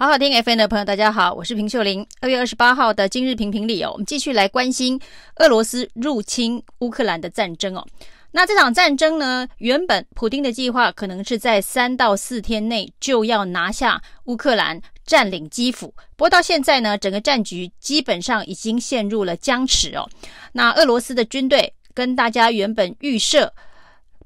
好好听 FM 的朋友，大家好，我是平秀玲。二月二十八号的今日评评理哦，我们继续来关心俄罗斯入侵乌克兰的战争哦。那这场战争呢，原本普丁的计划可能是在三到四天内就要拿下乌克兰，占领基辅。不过到现在呢，整个战局基本上已经陷入了僵持哦。那俄罗斯的军队跟大家原本预设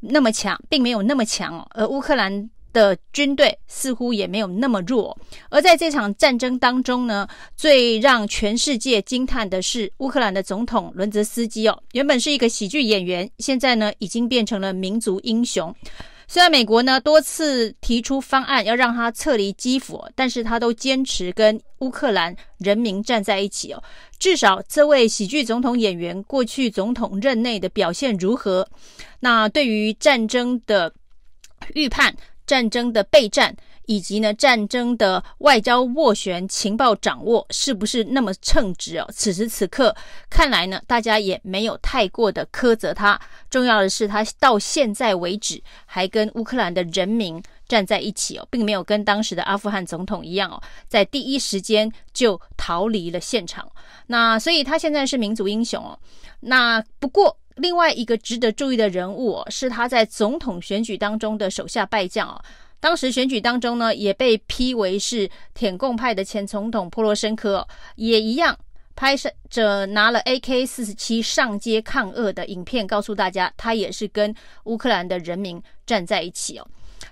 那么强，并没有那么强哦，而乌克兰。的军队似乎也没有那么弱，而在这场战争当中呢，最让全世界惊叹的是乌克兰的总统伦泽斯基哦，原本是一个喜剧演员，现在呢已经变成了民族英雄。虽然美国呢多次提出方案要让他撤离基辅，但是他都坚持跟乌克兰人民站在一起哦。至少这位喜剧总统演员过去总统任内的表现如何？那对于战争的预判。战争的备战，以及呢战争的外交斡旋、情报掌握，是不是那么称职哦？此时此刻看来呢，大家也没有太过的苛责他。重要的是，他到现在为止还跟乌克兰的人民站在一起哦，并没有跟当时的阿富汗总统一样哦，在第一时间就逃离了现场。那所以他现在是民族英雄哦。那不过。另外一个值得注意的人物哦，是他在总统选举当中的手下败将哦。当时选举当中呢，也被批为是舔共派的前总统波罗申科哦，也一样拍摄着拿了 AK 四十七上街抗俄的影片，告诉大家他也是跟乌克兰的人民站在一起哦。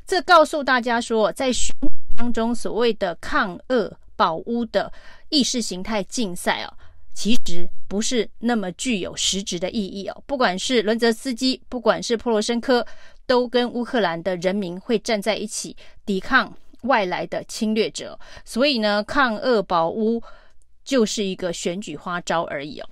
这告诉大家说，在选举当中所谓的抗俄保乌的意识形态竞赛哦。其实不是那么具有实质的意义哦。不管是伦泽斯基，不管是波罗申科，都跟乌克兰的人民会站在一起，抵抗外来的侵略者。所以呢，抗俄保乌就是一个选举花招而已哦。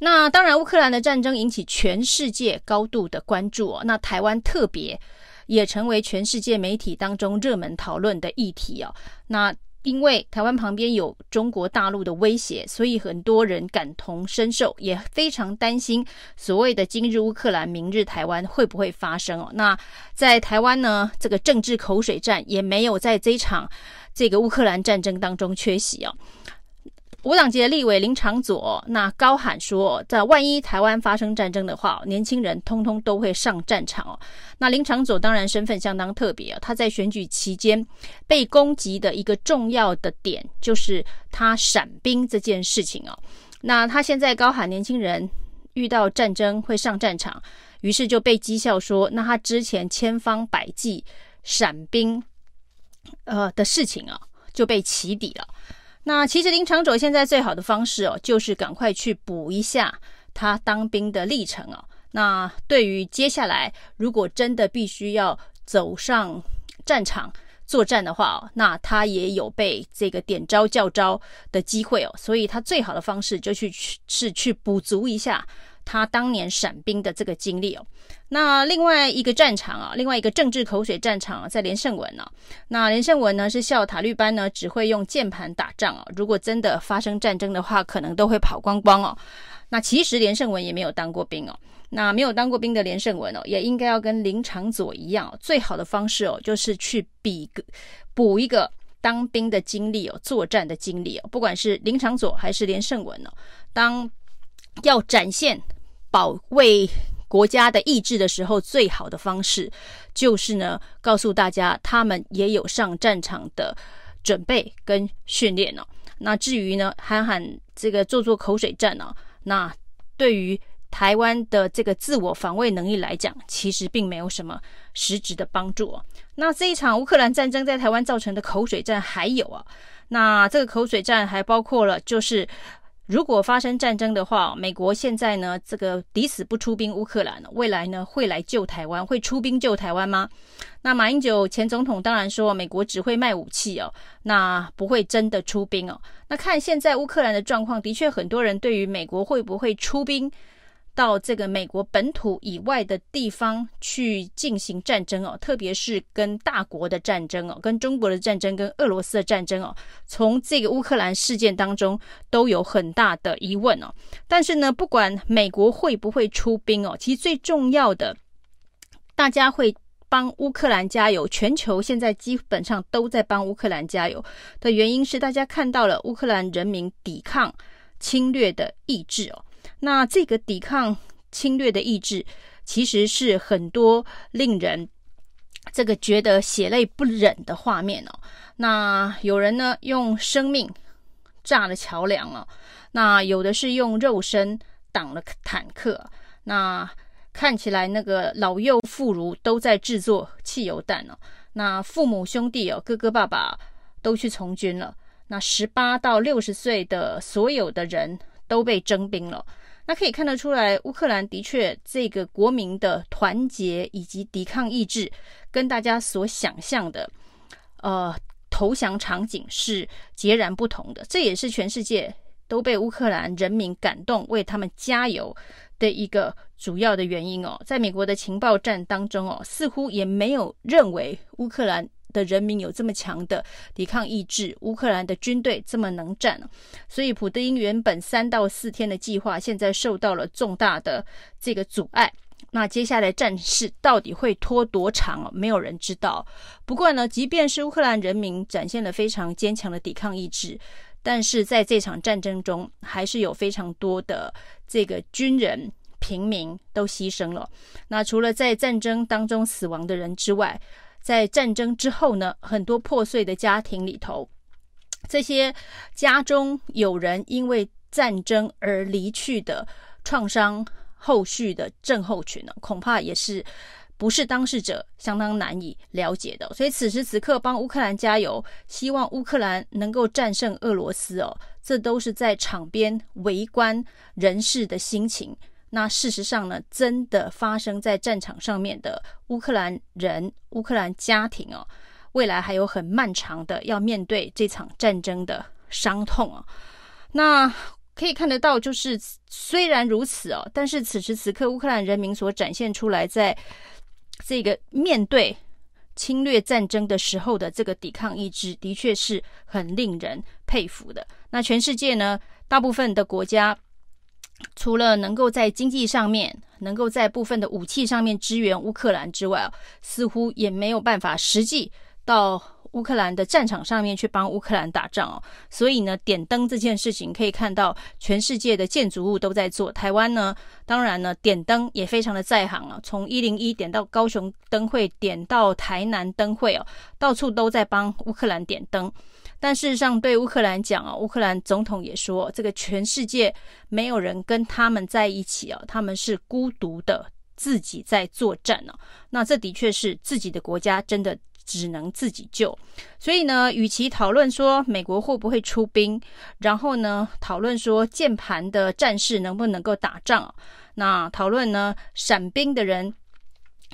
那当然，乌克兰的战争引起全世界高度的关注哦。那台湾特别也成为全世界媒体当中热门讨论的议题哦。那因为台湾旁边有中国大陆的威胁，所以很多人感同身受，也非常担心所谓的“今日乌克兰，明日台湾”会不会发生哦。那在台湾呢，这个政治口水战也没有在这场这个乌克兰战争当中缺席哦。无党籍的立委林长佐那高喊说，在万一台湾发生战争的话，年轻人通通都会上战场哦。那林长佐当然身份相当特别啊，他在选举期间被攻击的一个重要的点就是他闪兵这件事情哦。那他现在高喊年轻人遇到战争会上战场，于是就被讥笑说，那他之前千方百计闪兵呃的事情啊就被起底了。那其实林长佐现在最好的方式哦，就是赶快去补一下他当兵的历程哦。那对于接下来如果真的必须要走上战场作战的话哦，那他也有被这个点招叫招的机会哦。所以他最好的方式就去去是去补足一下。他当年闪兵的这个经历哦，那另外一个战场啊，另外一个政治口水战场啊，在连胜文呢、啊。那连胜文呢是笑塔利班呢只会用键盘打仗、啊，如果真的发生战争的话，可能都会跑光光哦。那其实连胜文也没有当过兵哦，那没有当过兵的连胜文哦，也应该要跟林长佐一样、哦，最好的方式哦，就是去比个补一个当兵的经历哦，作战的经历哦，不管是林长佐还是连胜文哦，当要展现。保卫国家的意志的时候，最好的方式就是呢，告诉大家他们也有上战场的准备跟训练哦。那至于呢，喊喊这个做做口水战呢，那对于台湾的这个自我防卫能力来讲，其实并没有什么实质的帮助。那这一场乌克兰战争在台湾造成的口水战还有啊，那这个口水战还包括了就是。如果发生战争的话，美国现在呢，这个抵死不出兵乌克兰，未来呢会来救台湾，会出兵救台湾吗？那马英九前总统当然说，美国只会卖武器哦，那不会真的出兵哦。那看现在乌克兰的状况，的确很多人对于美国会不会出兵。到这个美国本土以外的地方去进行战争哦，特别是跟大国的战争哦，跟中国的战争，跟俄罗斯的战争哦，从这个乌克兰事件当中都有很大的疑问哦。但是呢，不管美国会不会出兵哦，其实最重要的，大家会帮乌克兰加油，全球现在基本上都在帮乌克兰加油的原因是，大家看到了乌克兰人民抵抗侵略的意志哦。那这个抵抗侵略的意志，其实是很多令人这个觉得血泪不忍的画面哦。那有人呢用生命炸了桥梁哦，那有的是用肉身挡了坦克，那看起来那个老幼妇孺都在制作汽油弹哦。那父母兄弟哦，哥哥爸爸都去从军了。那十八到六十岁的所有的人都被征兵了。那可以看得出来，乌克兰的确这个国民的团结以及抵抗意志，跟大家所想象的，呃，投降场景是截然不同的。这也是全世界都被乌克兰人民感动，为他们加油的一个主要的原因哦。在美国的情报战当中哦，似乎也没有认为乌克兰。的人民有这么强的抵抗意志，乌克兰的军队这么能战，所以普丁原本三到四天的计划，现在受到了重大的这个阻碍。那接下来战事到底会拖多长？没有人知道。不过呢，即便是乌克兰人民展现了非常坚强的抵抗意志，但是在这场战争中，还是有非常多的这个军人、平民都牺牲了。那除了在战争当中死亡的人之外，在战争之后呢，很多破碎的家庭里头，这些家中有人因为战争而离去的创伤后续的症候群呢，恐怕也是不是当事者相当难以了解的。所以此时此刻帮乌克兰加油，希望乌克兰能够战胜俄罗斯哦，这都是在场边围观人士的心情。那事实上呢，真的发生在战场上面的乌克兰人、乌克兰家庭哦，未来还有很漫长的要面对这场战争的伤痛哦。那可以看得到，就是虽然如此哦，但是此时此刻乌克兰人民所展现出来，在这个面对侵略战争的时候的这个抵抗意志，的确是很令人佩服的。那全世界呢，大部分的国家。除了能够在经济上面，能够在部分的武器上面支援乌克兰之外，似乎也没有办法实际到乌克兰的战场上面去帮乌克兰打仗哦。所以呢，点灯这件事情可以看到，全世界的建筑物都在做。台湾呢，当然呢，点灯也非常的在行啊，从一零一点到高雄灯会，点到台南灯会哦，到处都在帮乌克兰点灯。但事实上，对乌克兰讲啊，乌克兰总统也说，这个全世界没有人跟他们在一起啊，他们是孤独的，自己在作战呢。那这的确是自己的国家，真的只能自己救。所以呢，与其讨论说美国会不会出兵，然后呢，讨论说键盘的战士能不能够打仗，那讨论呢，闪兵的人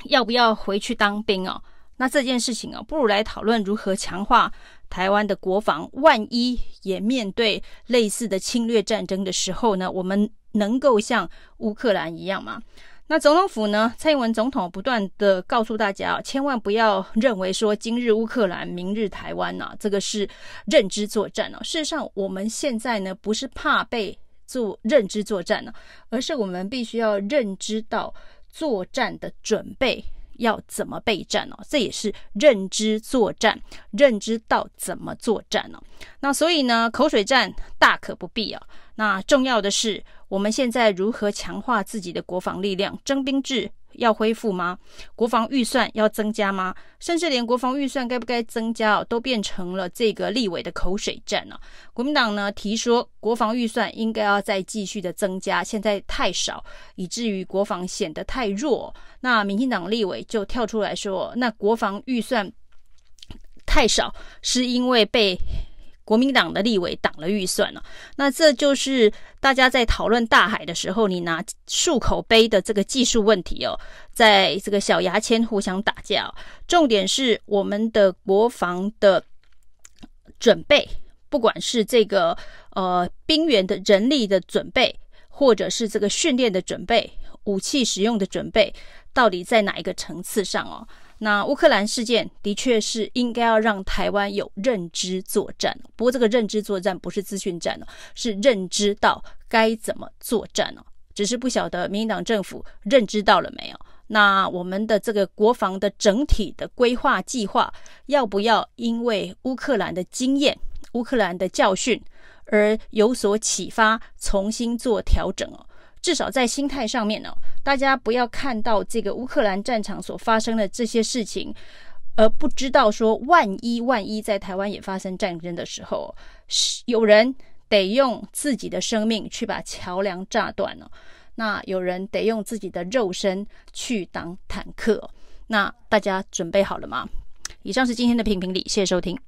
要不要回去当兵啊？那这件事情啊，不如来讨论如何强化。台湾的国防，万一也面对类似的侵略战争的时候呢，我们能够像乌克兰一样吗？那总统府呢，蔡英文总统不断的告诉大家，千万不要认为说今日乌克兰，明日台湾呐，这个是认知作战哦。事实上，我们现在呢，不是怕被做认知作战呢，而是我们必须要认知到作战的准备。要怎么备战哦？这也是认知作战，认知到怎么作战哦。那所以呢，口水战大可不必啊。那重要的是，我们现在如何强化自己的国防力量？征兵制。要恢复吗？国防预算要增加吗？甚至连国防预算该不该增加哦都变成了这个立委的口水战了。国民党呢提说，国防预算应该要再继续的增加，现在太少，以至于国防显得太弱。那民进党立委就跳出来说，那国防预算太少，是因为被。国民党的立委挡了预算了，那这就是大家在讨论大海的时候，你拿漱口杯的这个技术问题哦，在这个小牙签互相打架。重点是我们的国防的准备，不管是这个呃兵员的人力的准备，或者是这个训练的准备、武器使用的准备，到底在哪一个层次上哦？那乌克兰事件的确是应该要让台湾有认知作战，不过这个认知作战不是资讯战哦，是认知到该怎么作战哦。只是不晓得民进党政府认知到了没有？那我们的这个国防的整体的规划计划，要不要因为乌克兰的经验、乌克兰的教训而有所启发，重新做调整哦？至少在心态上面呢，大家不要看到这个乌克兰战场所发生的这些事情，而不知道说，万一万一在台湾也发生战争的时候，是有人得用自己的生命去把桥梁炸断了。那有人得用自己的肉身去挡坦克，那大家准备好了吗？以上是今天的评评理，谢谢收听。